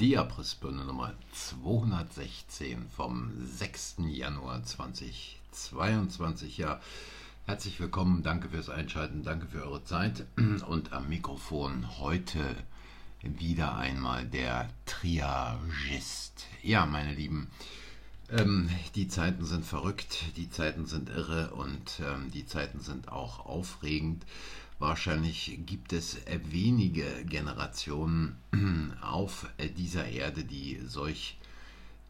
Die Abrissbirne Nummer 216 vom 6. Januar 2022. Ja, herzlich willkommen, danke fürs Einschalten, danke für eure Zeit. Und am Mikrofon heute wieder einmal der Triagist. Ja, meine Lieben, ähm, die Zeiten sind verrückt, die Zeiten sind irre und ähm, die Zeiten sind auch aufregend. Wahrscheinlich gibt es wenige Generationen auf dieser Erde, die solch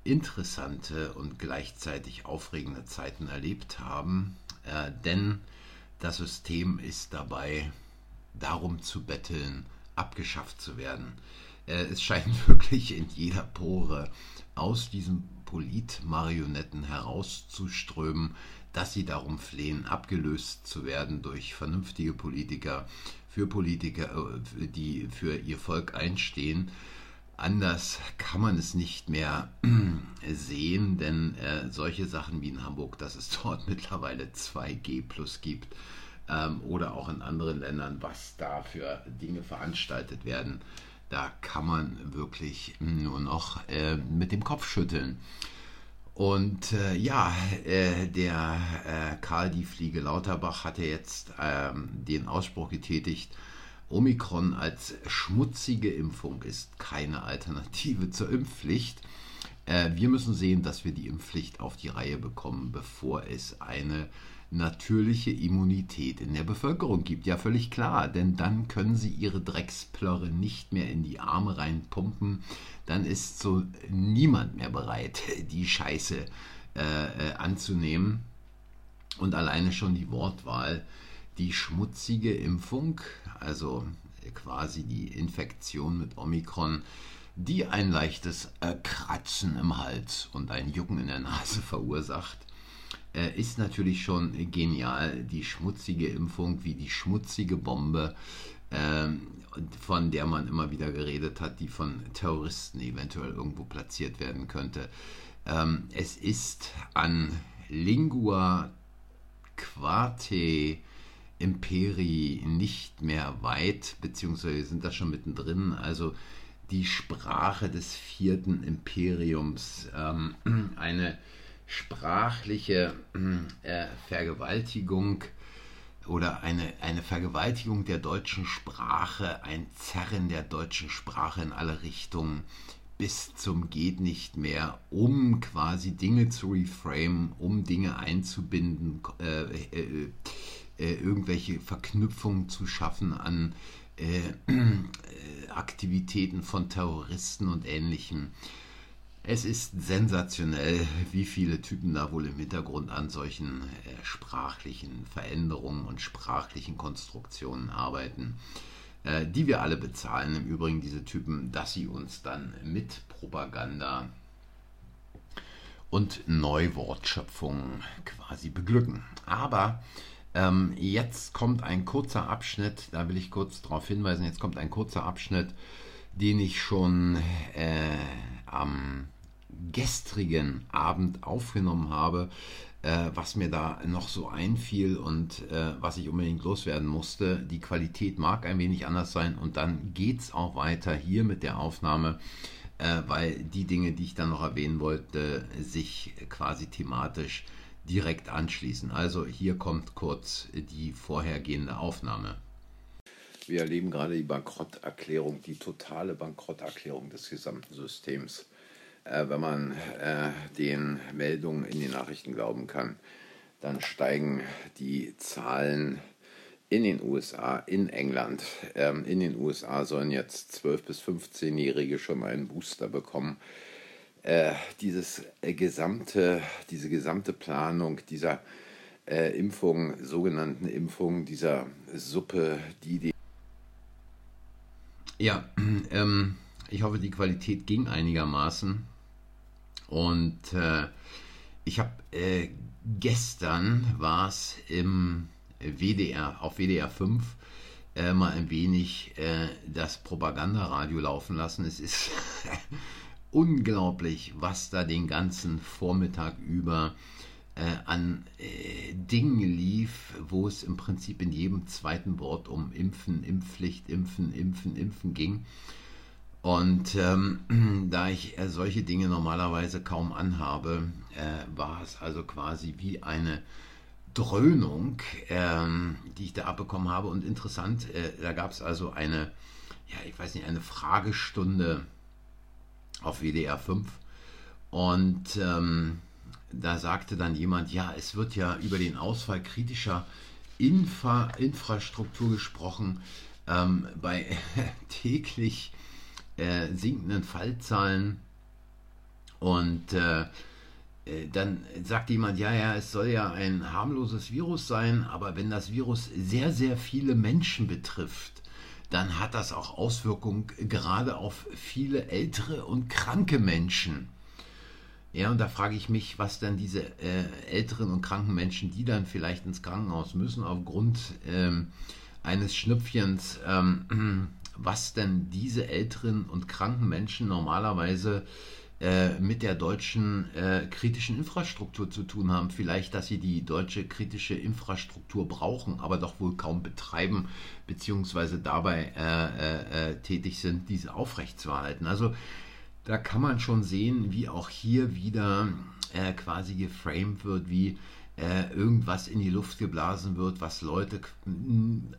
interessante und gleichzeitig aufregende Zeiten erlebt haben, äh, denn das System ist dabei, darum zu betteln, abgeschafft zu werden. Äh, es scheint wirklich in jeder Pore aus diesen Politmarionetten herauszuströmen, dass sie darum flehen, abgelöst zu werden durch vernünftige Politiker, für Politiker, äh, die für ihr Volk einstehen. Anders kann man es nicht mehr sehen, denn äh, solche Sachen wie in Hamburg, dass es dort mittlerweile 2G plus gibt ähm, oder auch in anderen Ländern, was da für Dinge veranstaltet werden, da kann man wirklich nur noch äh, mit dem Kopf schütteln. Und äh, ja, äh, der äh, Karl die Fliege Lauterbach hatte jetzt ähm, den Ausspruch getätigt, Omikron als schmutzige Impfung ist keine Alternative zur Impfpflicht. Äh, wir müssen sehen, dass wir die Impfpflicht auf die Reihe bekommen, bevor es eine natürliche Immunität in der Bevölkerung gibt. Ja, völlig klar, denn dann können sie ihre Drecksplörre nicht mehr in die Arme reinpumpen. Dann ist so niemand mehr bereit, die Scheiße äh, äh, anzunehmen. Und alleine schon die Wortwahl, die schmutzige Impfung, also quasi die Infektion mit Omikron, die ein leichtes Kratzen im Hals und ein Jucken in der Nase verursacht, äh, ist natürlich schon genial. Die schmutzige Impfung wie die schmutzige Bombe, ähm, von der man immer wieder geredet hat, die von Terroristen eventuell irgendwo platziert werden könnte. Ähm, es ist an Lingua Quarte Imperi nicht mehr weit, beziehungsweise sind da schon mittendrin. Also die Sprache des vierten Imperiums, ähm, eine sprachliche äh, Vergewaltigung oder eine, eine Vergewaltigung der deutschen Sprache, ein Zerren der deutschen Sprache in alle Richtungen bis zum geht nicht mehr, um quasi Dinge zu reframe, um Dinge einzubinden, äh, äh, äh, irgendwelche Verknüpfungen zu schaffen an äh, Aktivitäten von Terroristen und ähnlichem. Es ist sensationell, wie viele Typen da wohl im Hintergrund an solchen äh, sprachlichen Veränderungen und sprachlichen Konstruktionen arbeiten, äh, die wir alle bezahlen. Im Übrigen diese Typen, dass sie uns dann mit Propaganda und Neuwortschöpfung quasi beglücken. Aber ähm, jetzt kommt ein kurzer Abschnitt, da will ich kurz darauf hinweisen, jetzt kommt ein kurzer Abschnitt, den ich schon äh, am gestrigen Abend aufgenommen habe, äh, was mir da noch so einfiel und äh, was ich unbedingt loswerden musste. Die Qualität mag ein wenig anders sein und dann geht es auch weiter hier mit der Aufnahme, äh, weil die Dinge, die ich dann noch erwähnen wollte, sich quasi thematisch direkt anschließen. Also hier kommt kurz die vorhergehende Aufnahme. Wir erleben gerade die Bankrotterklärung, die totale Bankrotterklärung des gesamten Systems wenn man äh, den Meldungen in den Nachrichten glauben kann, dann steigen die Zahlen in den USA, in England. Ähm, in den USA sollen jetzt 12- bis 15-Jährige schon einen Booster bekommen. Äh, dieses äh, gesamte, diese gesamte Planung dieser äh, Impfung, sogenannten Impfung, dieser Suppe, die die. Ja, ähm, ich hoffe, die Qualität ging einigermaßen. Und äh, ich habe äh, gestern war es im WDR, auf WDR 5 äh, mal ein wenig äh, das Propagandaradio laufen lassen. Es ist unglaublich, was da den ganzen Vormittag über äh, an äh, Dingen lief, wo es im Prinzip in jedem zweiten Wort um Impfen, Impfpflicht, Impfen, Impfen, Impfen ging. Und ähm, da ich äh, solche Dinge normalerweise kaum anhabe, äh, war es also quasi wie eine Dröhnung, ähm, die ich da abbekommen habe. Und interessant, äh, da gab es also eine, ja, ich weiß nicht, eine Fragestunde auf WDR 5. Und ähm, da sagte dann jemand, ja, es wird ja über den Ausfall kritischer Infra Infrastruktur gesprochen. Ähm, bei täglich äh, sinkenden Fallzahlen und äh, äh, dann sagt jemand, ja, ja, es soll ja ein harmloses Virus sein, aber wenn das Virus sehr, sehr viele Menschen betrifft, dann hat das auch Auswirkungen gerade auf viele ältere und kranke Menschen. Ja, und da frage ich mich, was dann diese äh, älteren und kranken Menschen, die dann vielleicht ins Krankenhaus müssen aufgrund ähm, eines Schnüpfchens, ähm, was denn diese älteren und kranken Menschen normalerweise äh, mit der deutschen äh, kritischen Infrastruktur zu tun haben. Vielleicht, dass sie die deutsche kritische Infrastruktur brauchen, aber doch wohl kaum betreiben, beziehungsweise dabei äh, äh, äh tätig sind, diese aufrechtzuerhalten. Also da kann man schon sehen, wie auch hier wieder äh, quasi geframed wird, wie äh, irgendwas in die Luft geblasen wird, was Leute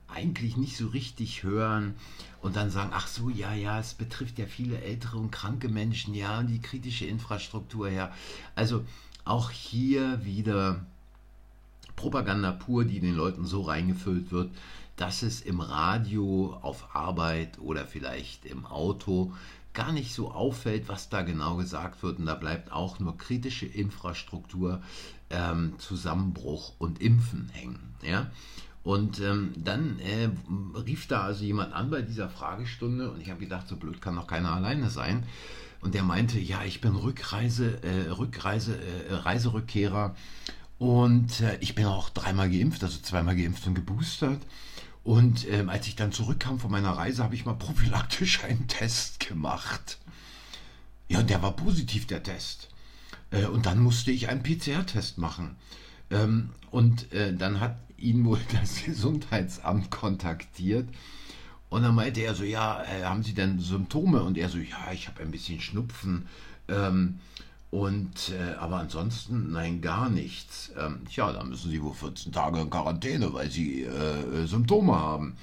eigentlich nicht so richtig hören und dann sagen, ach so, ja, ja, es betrifft ja viele ältere und kranke Menschen, ja, die kritische Infrastruktur, ja. Also auch hier wieder Propaganda pur, die den Leuten so reingefüllt wird, dass es im Radio, auf Arbeit oder vielleicht im Auto gar nicht so auffällt, was da genau gesagt wird. Und da bleibt auch nur kritische Infrastruktur, ähm, Zusammenbruch und Impfen hängen. Ja? Und ähm, dann äh, rief da also jemand an bei dieser Fragestunde und ich habe gedacht, so blöd kann doch keiner alleine sein. Und der meinte, ja, ich bin Rückreise, äh, Rückreise, äh, Reiserückkehrer und äh, ich bin auch dreimal geimpft, also zweimal geimpft und geboostert. Und ähm, als ich dann zurückkam von meiner Reise, habe ich mal prophylaktisch einen Test gemacht. Ja, und der war positiv, der Test. Äh, und dann musste ich einen PCR-Test machen. Ähm, und äh, dann hat ihn wohl das Gesundheitsamt kontaktiert. Und dann meinte er so, ja, äh, haben Sie denn Symptome? Und er so, ja, ich habe ein bisschen Schnupfen. Ähm, und äh, aber ansonsten nein, gar nichts. Ähm, tja, da müssen sie wohl 14 Tage in Quarantäne, weil sie äh, Symptome haben.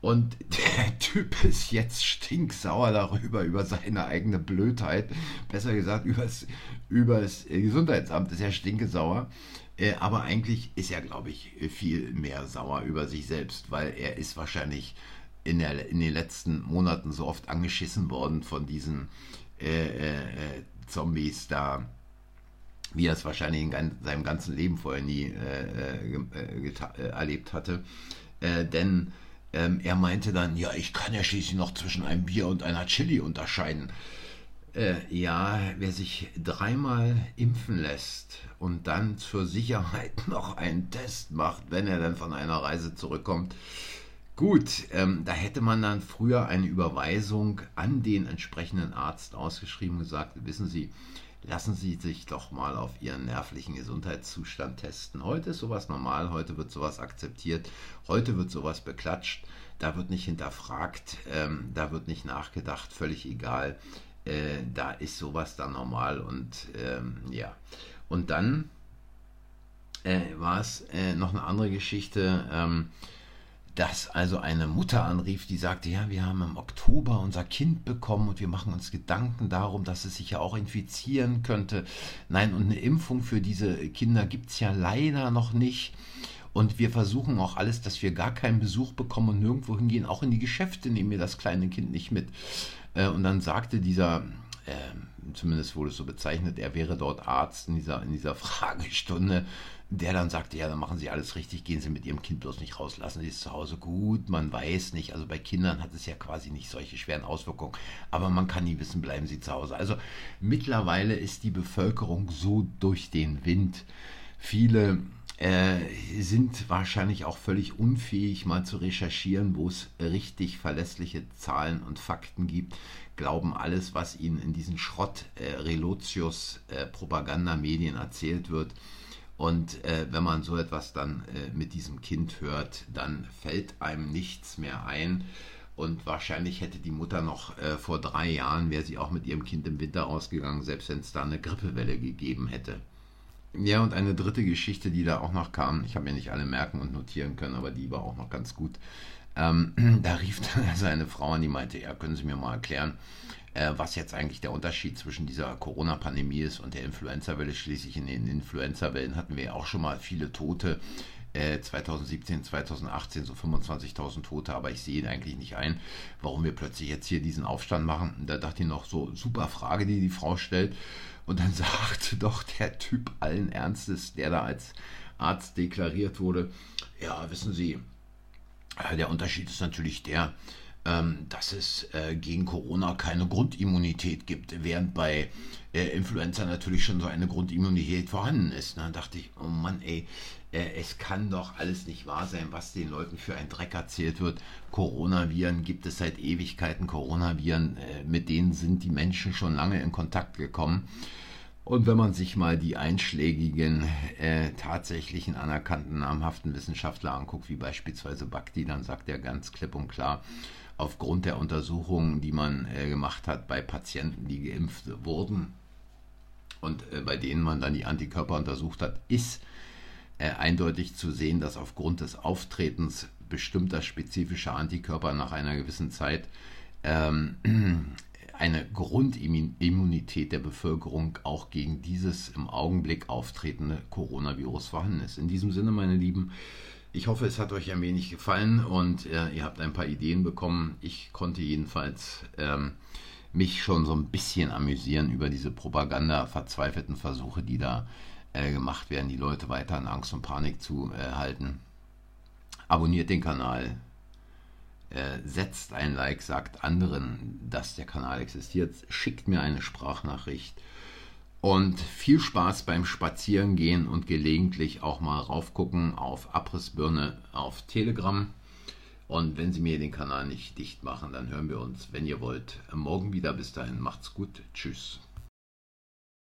Und der Typ ist jetzt stinksauer darüber, über seine eigene Blödheit. Besser gesagt, übers, übers Gesundheitsamt ist er stinkesauer. Äh, aber eigentlich ist er, glaube ich, viel mehr sauer über sich selbst, weil er ist wahrscheinlich in, der, in den letzten Monaten so oft angeschissen worden von diesen äh, äh, Zombies da, wie er es wahrscheinlich in seinem ganzen Leben vorher nie äh, äh, äh, erlebt hatte. Äh, denn ähm, er meinte dann, ja, ich kann ja schließlich noch zwischen einem Bier und einer Chili unterscheiden. Äh, ja, wer sich dreimal impfen lässt und dann zur Sicherheit noch einen Test macht, wenn er dann von einer Reise zurückkommt, Gut, ähm, da hätte man dann früher eine Überweisung an den entsprechenden Arzt ausgeschrieben und gesagt, wissen Sie, lassen Sie sich doch mal auf Ihren nervlichen Gesundheitszustand testen. Heute ist sowas normal, heute wird sowas akzeptiert, heute wird sowas beklatscht, da wird nicht hinterfragt, ähm, da wird nicht nachgedacht, völlig egal. Äh, da ist sowas dann normal und ähm, ja. Und dann äh, war es äh, noch eine andere Geschichte. Ähm, dass also eine Mutter anrief, die sagte, ja, wir haben im Oktober unser Kind bekommen und wir machen uns Gedanken darum, dass es sich ja auch infizieren könnte. Nein, und eine Impfung für diese Kinder gibt es ja leider noch nicht. Und wir versuchen auch alles, dass wir gar keinen Besuch bekommen und nirgendwo hingehen. Auch in die Geschäfte nehmen wir das kleine Kind nicht mit. Äh, und dann sagte dieser, äh, zumindest wurde es so bezeichnet, er wäre dort Arzt in dieser, in dieser Fragestunde, der dann sagte, ja, dann machen Sie alles richtig, gehen Sie mit Ihrem Kind bloß nicht raus, lassen Sie es zu Hause gut, man weiß nicht, also bei Kindern hat es ja quasi nicht solche schweren Auswirkungen, aber man kann nie wissen, bleiben Sie zu Hause. Also mittlerweile ist die Bevölkerung so durch den Wind. Viele äh, sind wahrscheinlich auch völlig unfähig, mal zu recherchieren, wo es richtig verlässliche Zahlen und Fakten gibt, glauben alles, was ihnen in diesen Schrott äh, äh, erzählt wird und äh, wenn man so etwas dann äh, mit diesem Kind hört, dann fällt einem nichts mehr ein. Und wahrscheinlich hätte die Mutter noch äh, vor drei Jahren, wäre sie auch mit ihrem Kind im Winter ausgegangen, selbst wenn es da eine Grippewelle gegeben hätte. Ja, und eine dritte Geschichte, die da auch noch kam, ich habe mir nicht alle merken und notieren können, aber die war auch noch ganz gut. Ähm, da rief dann also eine Frau an, die meinte, ja, können Sie mir mal erklären, äh, was jetzt eigentlich der Unterschied zwischen dieser Corona-Pandemie ist und der Influenza-Welle. Schließlich in den Influenza-Wellen hatten wir ja auch schon mal viele Tote. 2017, äh, 2018 so 25.000 Tote, aber ich sehe eigentlich nicht ein, warum wir plötzlich jetzt hier diesen Aufstand machen. Und da dachte ich noch so, super Frage, die die Frau stellt. Und dann sagte doch der Typ allen Ernstes, der da als Arzt deklariert wurde, ja, wissen Sie, äh, der Unterschied ist natürlich der, dass es äh, gegen Corona keine Grundimmunität gibt, während bei äh, Influenza natürlich schon so eine Grundimmunität vorhanden ist. Dann dachte ich, oh Mann, ey, es kann doch alles nicht wahr sein, was den Leuten für ein Dreck erzählt wird. Coronaviren gibt es seit Ewigkeiten. Coronaviren, mit denen sind die Menschen schon lange in Kontakt gekommen. Und wenn man sich mal die einschlägigen, äh, tatsächlichen anerkannten namhaften Wissenschaftler anguckt, wie beispielsweise Bakti, dann sagt er ganz klipp und klar, aufgrund der Untersuchungen, die man äh, gemacht hat bei Patienten, die geimpft wurden und äh, bei denen man dann die Antikörper untersucht hat, ist äh, eindeutig zu sehen, dass aufgrund des Auftretens bestimmter spezifischer Antikörper nach einer gewissen Zeit ähm, eine Grundimmunität der Bevölkerung auch gegen dieses im Augenblick auftretende Coronavirus vorhanden ist. In diesem Sinne, meine Lieben, ich hoffe, es hat euch ein wenig gefallen und äh, ihr habt ein paar Ideen bekommen. Ich konnte jedenfalls ähm, mich schon so ein bisschen amüsieren über diese Propaganda-verzweifelten Versuche, die da äh, gemacht werden, die Leute weiter in Angst und Panik zu äh, halten. Abonniert den Kanal, äh, setzt ein Like, sagt anderen, dass der Kanal existiert, schickt mir eine Sprachnachricht und viel Spaß beim Spazierengehen und gelegentlich auch mal raufgucken auf Abrissbirne auf Telegram. Und wenn Sie mir den Kanal nicht dicht machen, dann hören wir uns, wenn ihr wollt, morgen wieder. Bis dahin, macht's gut. Tschüss.